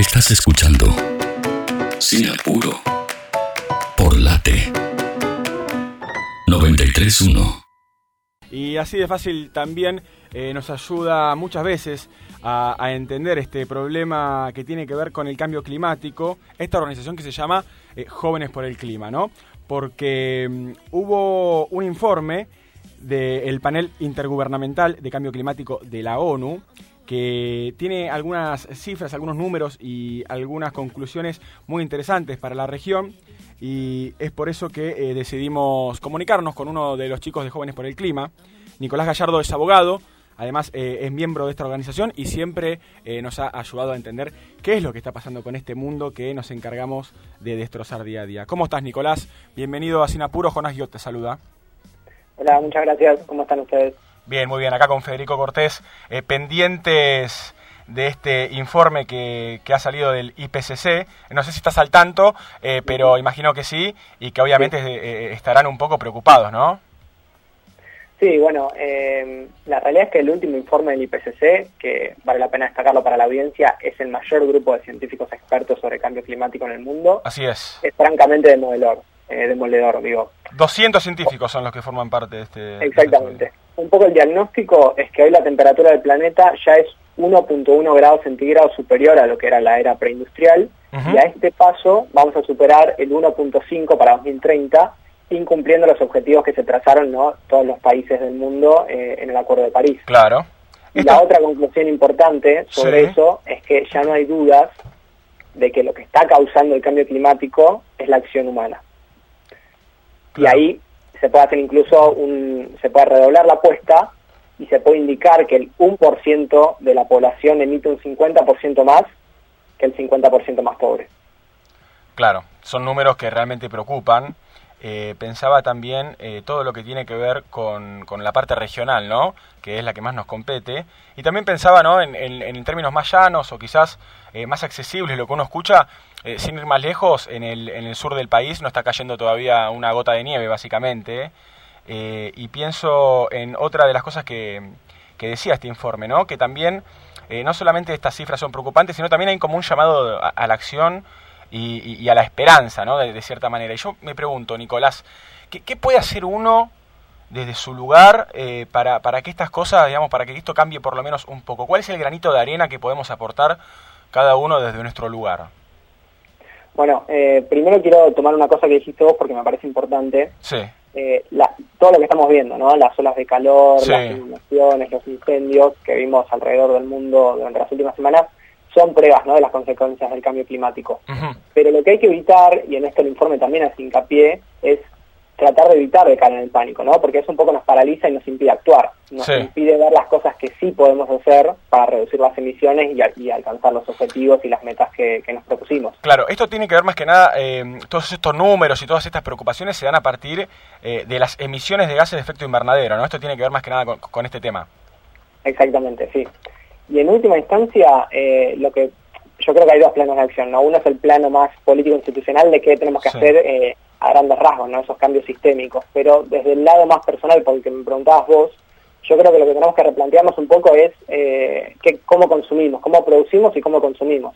Estás escuchando Sin Apuro por Late 931. Y así de fácil también eh, nos ayuda muchas veces a, entender este problema que tiene que ver con el cambio climático, esta organización que se llama eh, Jóvenes por el Clima, ¿no? Porque mm, hubo un informe del panel intergubernamental de cambio climático de la ONU que tiene algunas cifras, algunos números y algunas conclusiones muy interesantes para la región y es por eso que eh, decidimos comunicarnos con uno de los chicos de Jóvenes por el Clima. Nicolás Gallardo es abogado, además eh, es miembro de esta organización y siempre eh, nos ha ayudado a entender qué es lo que está pasando con este mundo que nos encargamos de destrozar día a día. ¿Cómo estás, Nicolás? Bienvenido a Sinapuro, Jonás Guiot te saluda. Hola, muchas gracias. ¿Cómo están ustedes? Bien, muy bien. Acá con Federico Cortés, eh, pendientes de este informe que, que, ha salido del IPCC. No sé si estás al tanto, eh, pero imagino que sí y que obviamente sí. eh, estarán un poco preocupados, ¿no? Sí, bueno, eh, la realidad es que el último informe del IPCC, que vale la pena destacarlo para la audiencia, es el mayor grupo de científicos expertos sobre cambio climático en el mundo. Así es. Es francamente demoledor, eh, demoledor, digo. 200 científicos son los que forman parte de este... Exactamente. De un poco el diagnóstico es que hoy la temperatura del planeta ya es 1.1 grados centígrados superior a lo que era la era preindustrial uh -huh. y a este paso vamos a superar el 1.5 para 2030 incumpliendo los objetivos que se trazaron ¿no? todos los países del mundo eh, en el Acuerdo de París. Claro. Y Esto... la otra conclusión importante sobre sí. eso es que ya no hay dudas de que lo que está causando el cambio climático es la acción humana. Y ahí se puede hacer incluso un, se puede redoblar la apuesta y se puede indicar que el 1% de la población emite un 50% más que el 50% más pobre. Claro, son números que realmente preocupan. Eh, pensaba también eh, todo lo que tiene que ver con, con, la parte regional, ¿no? Que es la que más nos compete. Y también pensaba, ¿no? En, en, en términos más llanos o quizás eh, más accesibles, lo que uno escucha, eh, sin ir más lejos, en el, en el sur del país no está cayendo todavía una gota de nieve, básicamente. Eh, y pienso en otra de las cosas que, que decía este informe, ¿no? Que también no solamente estas cifras son preocupantes, sino también hay como un llamado a, la acción y, a la esperanza, ¿no? De, cierta manera. Y yo me pregunto, Nicolás, ¿qué, qué puede hacer uno desde su lugar eh, para, para que estas cosas, digamos, para que esto cambie por lo menos un poco? ¿Cuál es el granito de arena que podemos aportar cada uno desde nuestro lugar? Bueno, eh, primero quiero tomar una cosa que dijiste vos porque me parece importante. Sí. Eh, la, todo lo que estamos viendo, ¿no? Las olas de calor, sí. las inundaciones, los incendios que vimos alrededor del mundo durante las últimas semanas, son pruebas ¿no? de las consecuencias del cambio climático. Uh -huh. Pero lo que hay que evitar, y en esto el informe también hace hincapié, es tratar de evitar de caer en el pánico, ¿no? Porque eso un poco nos paraliza y nos impide actuar. Nos sí. impide ver las cosas que sí podemos hacer para reducir las emisiones y, y alcanzar los objetivos y las metas que, que, nos propusimos. Claro, esto tiene que ver más que nada, eh, todos estos números y todas estas preocupaciones se dan a partir eh, de las emisiones de gases de efecto invernadero, ¿no? Esto tiene que ver más que nada con, con este tema. Exactamente, sí. Y en última instancia, eh, lo que yo creo que hay dos planos de acción, ¿no? Uno es el plano más político-institucional de qué tenemos que sí. hacer eh, a grandes rasgos, ¿no? Esos cambios sistémicos. Pero desde el lado más personal, por el que me preguntabas vos, yo creo que lo que tenemos que replantearnos un poco es eh, que, cómo consumimos, cómo producimos y cómo consumimos.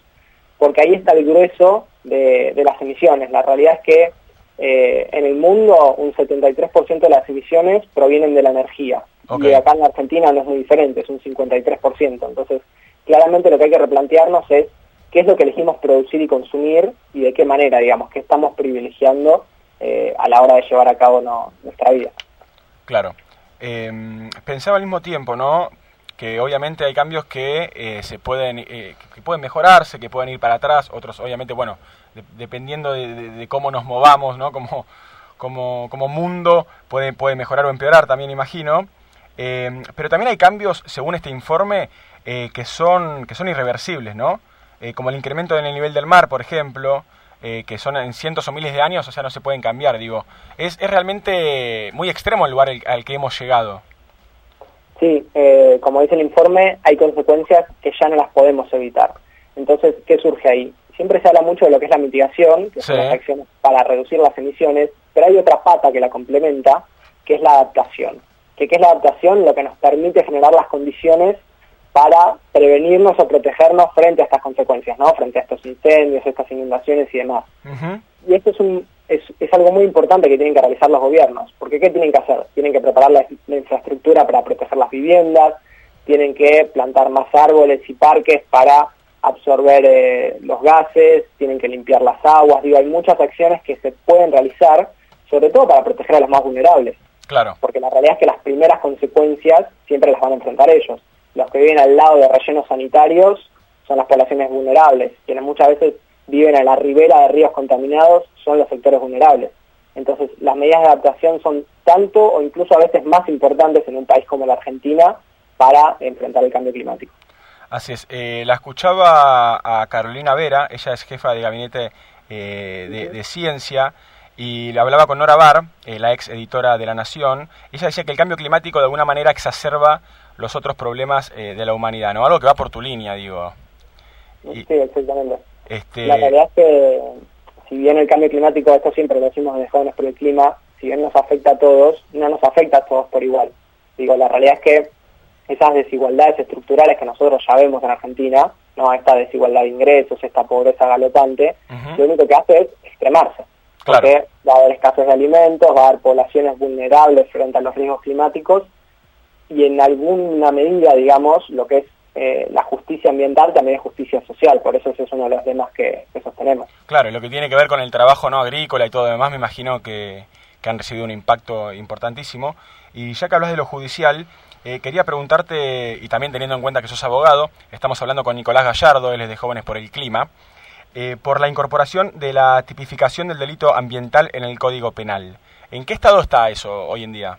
Porque ahí está el grueso de, de las emisiones. La realidad es que eh, en el mundo un 73% de las emisiones provienen de la energía. Okay. Y acá en la Argentina no es muy diferente, es un 53%. Entonces, claramente lo que hay que replantearnos es qué es lo que elegimos producir y consumir y de qué manera, digamos, que estamos privilegiando eh, a la hora de llevar a cabo no, nuestra vida. Claro. Eh, pensaba al mismo tiempo, ¿no? Que obviamente hay cambios que eh, se pueden eh, que pueden mejorarse, que pueden ir para atrás, otros obviamente, bueno, de, dependiendo de, cómo nos movamos, ¿no? Como, mundo puede, puede mejorar o empeorar, también imagino. Eh, pero también hay cambios, según este informe, eh, que, son, que son irreversibles, ¿no? Como el incremento en el nivel del mar, por ejemplo, eh, que son en cientos o miles de años, o sea, no se pueden cambiar, digo. Es, es realmente muy extremo el lugar el, al que hemos llegado. Sí, eh, como dice el informe, hay consecuencias que ya no las podemos evitar. Entonces, ¿qué surge ahí? Siempre se habla mucho de lo que es la mitigación, que sí. son las acciones para reducir las emisiones, pero hay otra pata que la complementa, que es la adaptación que qué es la adaptación, lo que nos permite generar las condiciones para prevenirnos o protegernos frente a estas consecuencias, ¿no? Frente a estos incendios, estas inundaciones y demás. Y esto es, un, es, es, algo muy importante que tienen que realizar los gobiernos, porque ¿qué tienen que hacer? Tienen que preparar la, infraestructura para proteger las viviendas, tienen que plantar más árboles y parques para absorber eh, los gases, tienen que limpiar las aguas, digo, hay muchas acciones que se pueden realizar, sobre todo para proteger a los más vulnerables. Claro. Porque la realidad es que las primeras consecuencias siempre las van a enfrentar ellos los que viven al lado de rellenos sanitarios son las poblaciones vulnerables, quienes muchas veces viven en la ribera de ríos contaminados son los sectores vulnerables. Entonces, las medidas de adaptación son tanto o incluso a veces más importantes en un país como la Argentina para enfrentar el cambio climático. Así es. Eh, la escuchaba a Carolina Vera, ella es jefa de gabinete eh, de, ciencia, y le hablaba con Nora Bar, eh, la ex editora de La Nación. Ella decía que el cambio climático de alguna manera exacerba los otros problemas eh, de la humanidad, ¿no? Algo que va por tu línea, digo. sí, exactamente. Este... La realidad es que, si bien el cambio climático, esto siempre lo decimos de jóvenes por el clima, si bien nos afecta a todos, no nos afecta a todos por igual. Digo, la realidad es que esas desigualdades estructurales que nosotros ya vemos en Argentina, no esta desigualdad de ingresos, esta pobreza galopante, lo único que hace es extremarse. Porque va a haber escasez de alimentos, va a haber poblaciones vulnerables frente a los riesgos climáticos y en alguna medida, digamos, lo que es eh, la justicia ambiental también es justicia social, por eso ese es uno de los temas que, sostenemos. Claro, y lo que tiene que ver con el trabajo no agrícola y todo lo demás, me imagino que, han recibido un impacto importantísimo. Y ya que hablas de lo judicial, eh, quería preguntarte, y también teniendo en cuenta que sos abogado, estamos hablando con Nicolás Gallardo, él es de Jóvenes por el Clima, eh, por la incorporación de la tipificación del delito ambiental en el Código Penal. ¿En qué estado está eso hoy en día?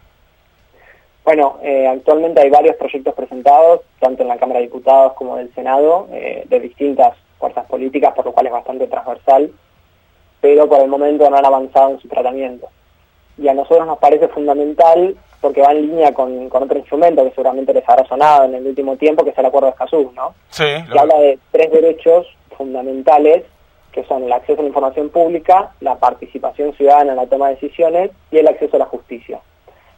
Bueno, eh, actualmente hay varios proyectos presentados, tanto en la Cámara de Diputados como del Senado, eh, de distintas fuerzas políticas, por lo cual es bastante transversal, pero por el momento no han avanzado en su tratamiento. Y a nosotros nos parece fundamental porque va en línea con, otro instrumento que seguramente les habrá sonado en el último tiempo, que es el Acuerdo de Escazú, ¿no? Sí. Que habla de tres derechos fundamentales, que son el acceso a la información pública, la participación ciudadana en la toma de decisiones y el acceso a la justicia.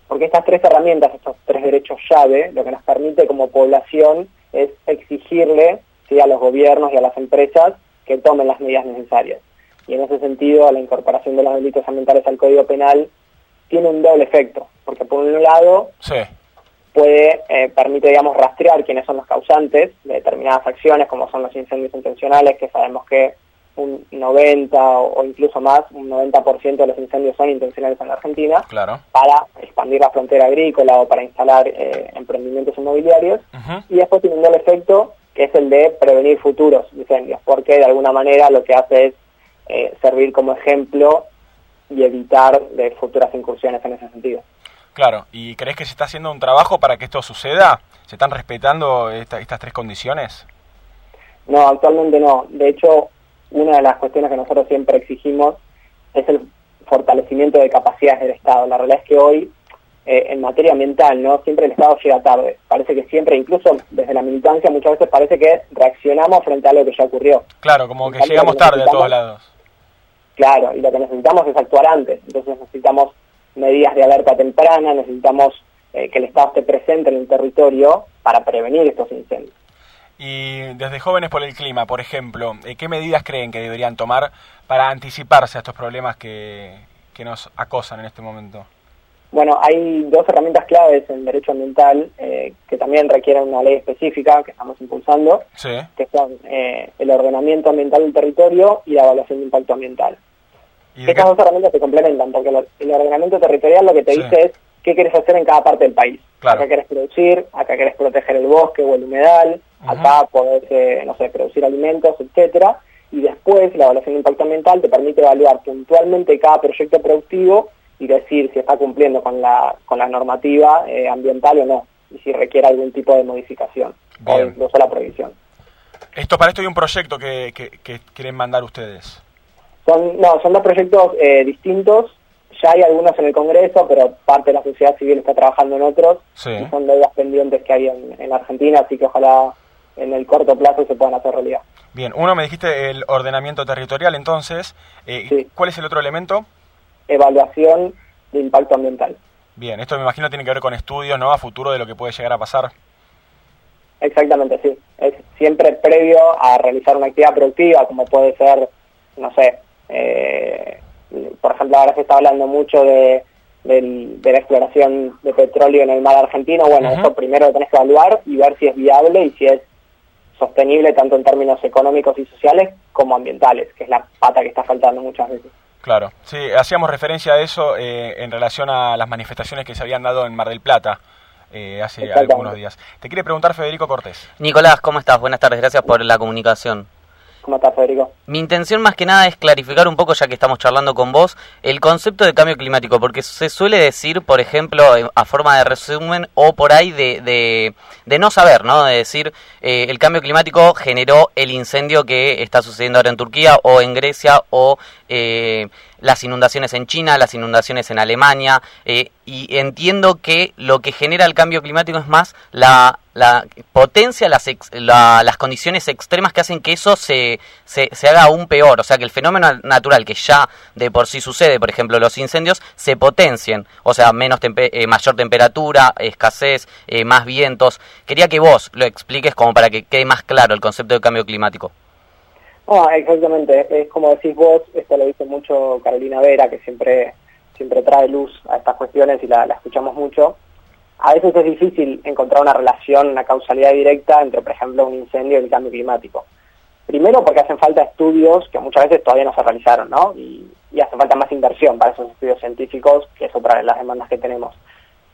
Porque estas tres herramientas, estos tres derechos llave, lo que nos permite como población es exigirle a los gobiernos y a las empresas que tomen las medidas necesarias. Y en ese sentido, la incorporación de los delitos ambientales al Código Penal tiene un doble efecto, porque por un lado puede, eh, permite, digamos, rastrear quiénes son los causantes de determinadas acciones, como son los incendios intencionales, que sabemos que un 90 o, incluso más, un 90% de los incendios son intencionales en la Argentina, claro. para expandir la frontera agrícola o para instalar eh, emprendimientos inmobiliarios. Y después tiene un doble efecto, que es el de prevenir futuros incendios, porque de alguna manera lo que hace es eh, servir como ejemplo y evitar de futuras incursiones en ese sentido. Claro, ¿y crees que se está haciendo un trabajo para que esto suceda? ¿Se están respetando estas tres condiciones? No, actualmente no. De hecho, una de las cuestiones que nosotros siempre exigimos es el fortalecimiento de capacidades del Estado. La realidad es que hoy, eh, en materia ambiental, no siempre el Estado llega tarde. Parece que siempre, incluso desde la militancia, muchas veces parece que reaccionamos frente a algo que ya ocurrió. Claro, como que llegamos tarde a todos lados. Claro, y lo que necesitamos es actuar antes. Entonces necesitamos medidas de alerta temprana, necesitamos eh, que el Estado esté presente en el territorio para prevenir estos incendios. Y desde Jóvenes por el Clima, por ejemplo, eh, ¿qué medidas creen que deberían tomar para anticiparse a estos problemas que, nos acosan en este momento? Bueno, hay dos herramientas claves en derecho ambiental eh, que también requieren una ley específica que estamos impulsando, que son eh, el ordenamiento ambiental del territorio y la evaluación de impacto ambiental. Estas dos herramientas se complementan porque el ordenamiento territorial lo que te dice es qué quieres hacer en cada parte del país. Acá querés producir, acá querés proteger el bosque o el humedal, acá podés, eh, no sé, producir alimentos, etcétera. Y después la evaluación de impacto ambiental te permite evaluar puntualmente cada proyecto productivo y decir si está cumpliendo con la, con la normativa eh, ambiental o no, y si requiere algún tipo de modificación o incluso la prohibición. Esto para esto hay un proyecto que, que, quieren mandar ustedes. Son, no, son dos proyectos eh, distintos ya hay algunos en el Congreso, pero parte de la sociedad civil está trabajando en otros. Y son deudas pendientes que hay en, Argentina, así que ojalá en el corto plazo se puedan hacer realidad. Bien, uno me dijiste el ordenamiento territorial, entonces. Eh, ¿Cuál es el otro elemento? Evaluación de impacto ambiental. Bien, esto me imagino tiene que ver con estudios, ¿no? A futuro de lo que puede llegar a pasar. Exactamente, sí. Es siempre previo a realizar una actividad productiva, como puede ser, no sé, eh, por ejemplo, ahora se está hablando mucho de, de la exploración de petróleo en el mar argentino. Bueno, eso primero lo tenés que evaluar y ver si es viable y si es sostenible tanto en términos económicos y sociales como ambientales, que es la pata que está faltando muchas veces. Claro, sí, hacíamos referencia a eso eh, en relación a las manifestaciones que se habían dado en Mar del Plata. Eh, hace algunos días. Te quiere preguntar Federico Cortés. Nicolás, ¿cómo estás? Buenas tardes, gracias por la comunicación. Mi intención más que nada es clarificar un poco, ya que estamos charlando con vos, el concepto de cambio climático, porque se suele decir, por ejemplo, a forma de resumen o por ahí de, de, no saber, ¿no? De decir, eh, el cambio climático generó el incendio que está sucediendo ahora en Turquía o en Grecia o eh, las inundaciones en China, las inundaciones en Alemania, eh, y entiendo que lo que genera el cambio climático es más la, la potencia, las, las condiciones extremas que hacen que eso se, se, haga aún peor, o sea, que el fenómeno natural que ya de por sí sucede, por ejemplo, los incendios, se potencien, o sea, menos eh, mayor temperatura, escasez, eh, más vientos. Quería que vos lo expliques como para que quede más claro el concepto de cambio climático. Ah, exactamente. Es como decís vos, esto lo dice mucho Carolina Vera, que siempre, siempre trae luz a estas cuestiones y la, escuchamos mucho. A veces es difícil encontrar una relación, una causalidad directa entre, por ejemplo, un incendio y el cambio climático. Primero porque hacen falta estudios que muchas veces todavía no se realizaron, ¿no? Y, y hace falta más inversión para esos estudios científicos, que es otra de las demandas que tenemos.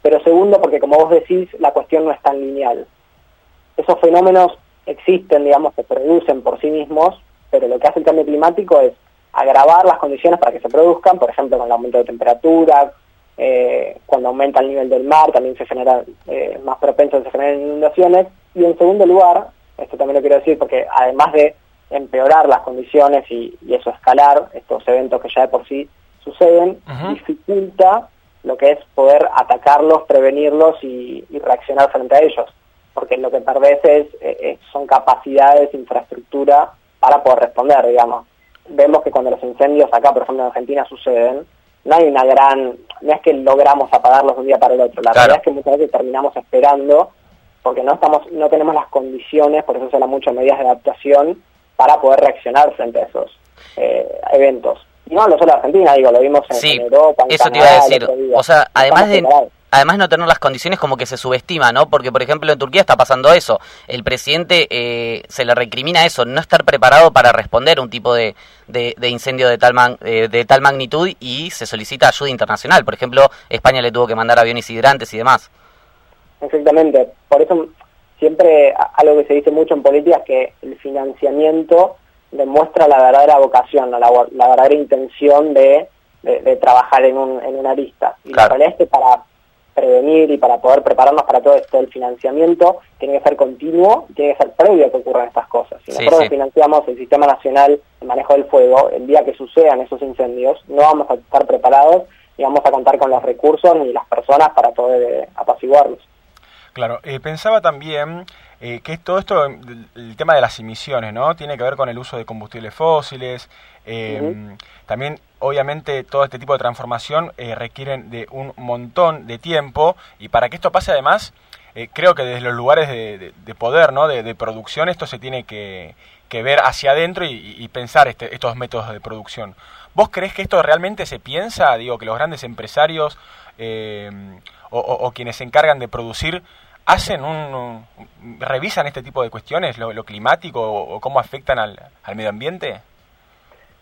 Pero segundo porque, como vos decís, la cuestión no es tan lineal. Esos fenómenos existen, digamos, se producen por sí mismos, pero lo que hace el cambio climático es agravar las condiciones para que se produzcan, por ejemplo, con el aumento de temperatura, eh, cuando aumenta el nivel del mar también se genera eh, más propenso a se inundaciones, y en segundo lugar, esto también lo quiero decir porque además de empeorar las condiciones y, eso escalar, estos eventos que ya de por sí suceden, dificulta lo que es poder atacarlos, prevenirlos y, reaccionar frente a ellos, porque lo que perdés es, eh, son capacidades, infraestructura para poder responder, digamos. Vemos que cuando los incendios acá, por ejemplo en Argentina, suceden, no hay una gran, no es que logramos apagarlos de un día para el otro, la verdad es que muchas veces terminamos esperando porque no estamos, no tenemos las condiciones, por eso se habla mucho de medidas de adaptación para poder reaccionar frente a esos eh, eventos. Y no, no solo en Argentina, digo, lo vimos en, Europa, en eso te iba a decir. O sea, además de, además no tener las condiciones como que se subestima, ¿no? Porque, por ejemplo, en Turquía está pasando eso. El presidente eh, se le recrimina eso, no estar preparado para responder un tipo de, de, incendio de tal, eh, de tal magnitud y se solicita ayuda internacional. Por ejemplo, España le tuvo que mandar aviones hidrantes y demás. Exactamente. Por eso siempre algo que se dice mucho en política es que el financiamiento demuestra la verdadera vocación, la, la verdadera intención de, de, trabajar en, un, en una lista. Y la realidad es que para prevenir y para poder prepararnos para todo esto, el financiamiento tiene que ser continuo tiene que ser previo a que ocurran estas cosas. Si nosotros financiamos el Sistema Nacional de Manejo del Fuego, el día que sucedan esos incendios, no vamos a estar preparados y vamos a contar con los recursos ni las personas para poder eh, apaciguarlos. Claro, eh, pensaba también eh, que todo esto, el tema de las emisiones, ¿no? Tiene que ver con el uso de combustibles fósiles. Eh, también, obviamente, todo este tipo de transformación requieren de un montón de tiempo y para que esto pase, además, creo que desde los lugares de, poder, ¿no? De, producción, esto se tiene que, ver hacia adentro y, pensar este, estos métodos de producción. ¿Vos crees que esto realmente se piensa? Digo, que los grandes empresarios o, quienes se encargan de producir hacen un, revisan este tipo de cuestiones, lo, climático o, cómo afectan al, medio ambiente?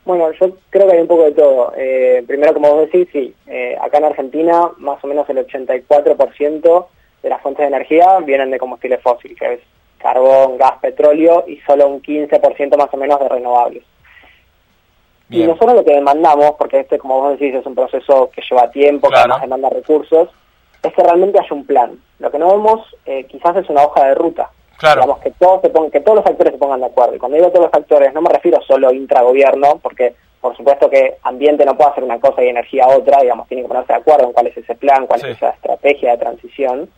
Bueno, yo creo que hay un poco de todo. Eh, primero, como vos decís, sí, eh, acá en Argentina más o menos el 84% de las fuentes de energía vienen de combustible fósil, que es carbón, gas, petróleo, y solo un 15% más o menos de renovables. Y nosotros lo que demandamos, porque este, como vos decís, es un proceso que lleva tiempo, que además demanda recursos, es que realmente haya un plan. Lo que no vemos eh, quizás es una hoja de ruta. Claro. Digamos, que todos, se pongan, que todos los actores se pongan de acuerdo. Y cuando digo todos los actores, no me refiero solo a intragobierno, porque por supuesto que ambiente no puede hacer una cosa y energía otra, digamos, tiene que ponerse de acuerdo en cuál es ese plan, cuál es esa estrategia de transición.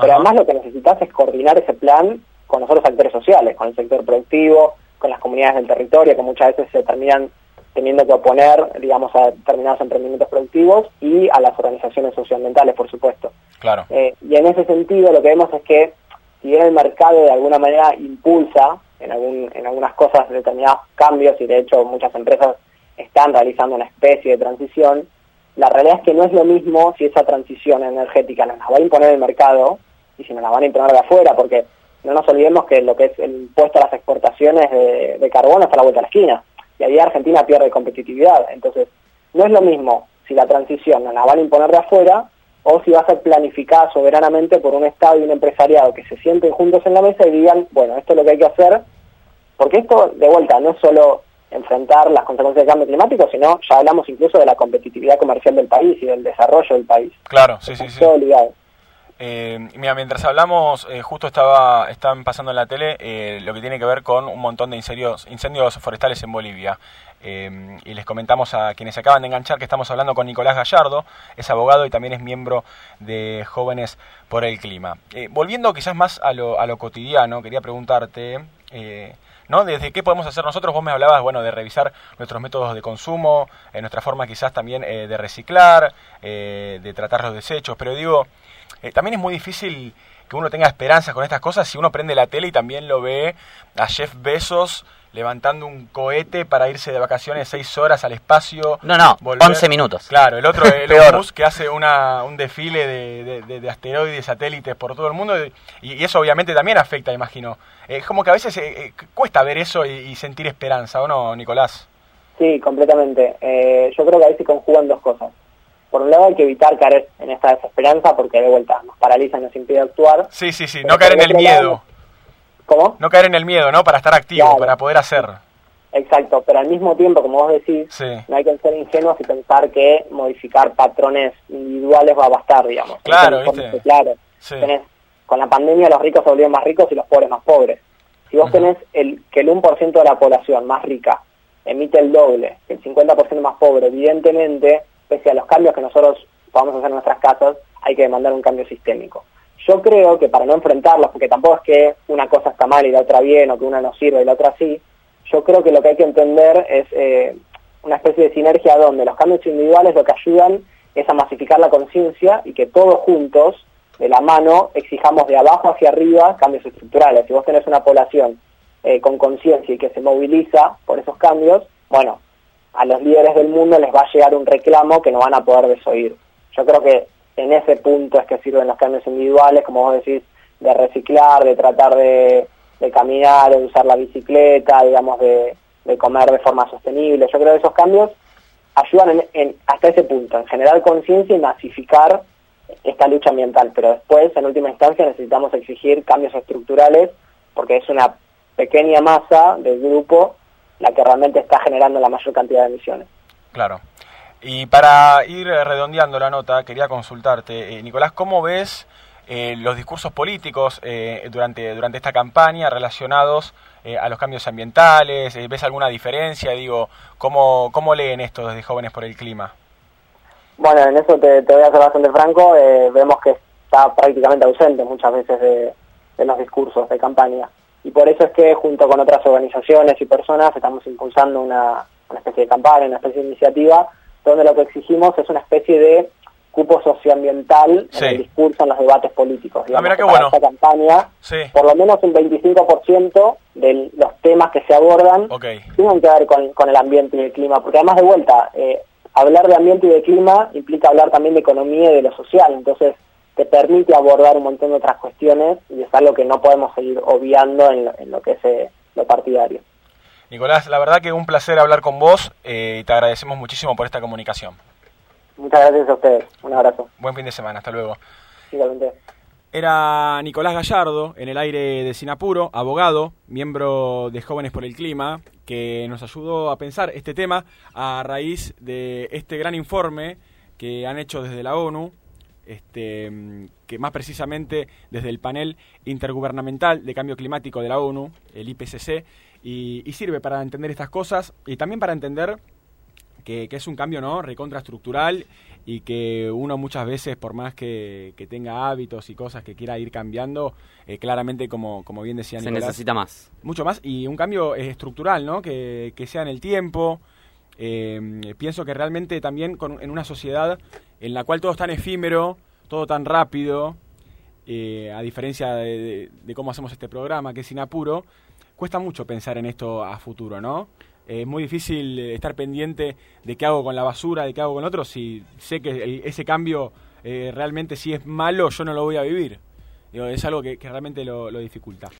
Pero además lo que necesitas es coordinar ese plan con los otros actores sociales, con el sector productivo, con las comunidades del territorio, que muchas veces se terminan teniendo que oponer, digamos, a determinados emprendimientos productivos y a las organizaciones socioambientales, por supuesto. Claro. Eh, y en ese sentido lo que vemos es que si bien el mercado de alguna manera impulsa en, algún, en algunas cosas determinados cambios y de hecho muchas empresas están realizando una especie de transición, la realidad es que no es lo mismo si esa transición energética nos la va a imponer el mercado y si nos la van a imponer de afuera, porque no nos olvidemos que lo que es el impuesto a las exportaciones de, de carbono está a la vuelta de la esquina y ahí Argentina pierde competitividad. Entonces, no es lo mismo si la transición la van a imponer de afuera o si va a ser planificada soberanamente por un Estado y un empresariado que se sienten juntos en la mesa y digan, bueno, esto es lo que hay que hacer, porque esto, de vuelta, no es solo enfrentar las consecuencias del cambio climático, sino ya hablamos incluso de la competitividad comercial del país y del desarrollo del país. Claro, sí, sí, sí. Eh, mira, mientras hablamos, eh, justo estaba están pasando en la tele eh, lo que tiene que ver con un montón de incendios, forestales en Bolivia. Eh, y les comentamos a quienes se acaban de enganchar que estamos hablando con Nicolás Gallardo, es abogado y también es miembro de Jóvenes por el Clima. volviendo quizás más a lo, a lo cotidiano, quería preguntarte... ¿no? ¿Desde qué podemos hacer nosotros? Vos me hablabas, bueno, de revisar nuestros métodos de consumo, nuestra forma quizás también de reciclar, de tratar los desechos, pero digo, eh, también es muy difícil que uno tenga esperanzas con estas cosas si uno prende la tele y también lo ve a Jeff Bezos levantando un cohete para irse de vacaciones seis horas al espacio. No, no, once minutos. Claro, el otro, el Musk, que hace una, un desfile de, de, de, asteroides, satélites por todo el mundo, y, eso obviamente también afecta, imagino. Es como que a veces eh, eh, cuesta ver eso y, sentir esperanza, ¿o no, Nicolás? Sí, completamente. yo creo que ahí se conjugan dos cosas por un lado hay que evitar caer en esta desesperanza porque de vuelta nos paraliza, nos impide actuar. Sí, sí, sí, no caer en el miedo. ¿Cómo? No caer en el miedo, ¿no? Para estar activo, para poder hacer. Exacto, pero al mismo tiempo, como vos decís, no hay que ser ingenuos y pensar que modificar patrones individuales va a bastar, digamos. Claro, ¿viste? Claro, con la pandemia los ricos se volvieron más ricos y los pobres más pobres. Si vos tenés el, que el 1% de la población más rica emite el doble, el 50% más pobre, evidentemente pese a los cambios que nosotros podamos hacer en nuestras casas, hay que demandar un cambio sistémico. Yo creo que para no enfrentarlos, porque tampoco es que una cosa está mal y la otra bien, o que una no sirve y la otra sí, yo creo que lo que hay que entender es eh, una especie de sinergia donde los cambios individuales lo que ayudan es a masificar la conciencia y que todos juntos, de la mano, exijamos de abajo hacia arriba cambios estructurales. Si vos tenés una población eh, con conciencia y que se moviliza por esos cambios, bueno, a los líderes del mundo les va a llegar un reclamo que no van a poder desoír. Yo creo que en ese punto es que sirven los cambios individuales, como vos decís, de reciclar, de tratar de, caminar, de usar la bicicleta, digamos, de, comer de forma sostenible. Yo creo que esos cambios ayudan en, hasta ese punto, en generar conciencia y masificar esta lucha ambiental, pero después, en última instancia, necesitamos exigir cambios estructurales porque es una pequeña masa del grupo la que realmente está generando la mayor cantidad de emisiones. Claro. Y para ir redondeando la nota, quería consultarte, eh, Nicolás, ¿cómo ves eh, los discursos políticos eh, durante, durante esta campaña relacionados a los cambios ambientales? ¿Ves alguna diferencia? Digo, ¿cómo, ¿cómo leen esto desde Jóvenes por el Clima? Bueno, en eso te, voy a ser bastante franco. vemos que está prácticamente ausente muchas veces de los discursos de campaña y por eso es que junto con otras organizaciones y personas estamos impulsando una, especie de campaña, una especie de iniciativa, donde lo que exigimos es una especie de cupo socioambiental en el discurso, en los debates políticos. Ah, digamos, bueno. esta campaña, por lo menos un 25% de los temas que se abordan tienen que ver con, el ambiente y el clima, porque además de vuelta, eh, hablar de ambiente y de clima implica hablar también de economía y de lo social, entonces te permite abordar un montón de otras cuestiones y es algo que no podemos seguir obviando en lo, que es eh, lo partidario. Nicolás, la verdad que un placer hablar con vos eh, y te agradecemos muchísimo por esta comunicación. Muchas gracias a ustedes. Un abrazo. Buen fin de semana. Hasta luego. Igualmente. Era Nicolás Gallardo, en el aire de Sinapuro, abogado, miembro de Jóvenes por el Clima, que nos ayudó a pensar este tema a raíz de este gran informe que han hecho desde la ONU este, que más precisamente desde el panel intergubernamental de cambio climático de la ONU, el IPCC, y, sirve para entender estas cosas y también para entender que, es un cambio no recontraestructural y que uno muchas veces, por más que, tenga hábitos y cosas que quiera ir cambiando, eh, claramente, como, como bien decía Se necesita más. Mucho más, y un cambio estructural, ¿no? Que, sea en el tiempo. Eh, pienso que realmente también con, en una sociedad en la cual todo es tan efímero, todo tan rápido eh, a diferencia de, cómo hacemos este programa, que es sin apuro, cuesta mucho pensar en esto a futuro, ¿no? es muy difícil estar pendiente de qué hago con la basura, de qué hago con otro, si sé que ese cambio realmente si es malo, yo no lo voy a vivir. es algo que, realmente lo, dificulta.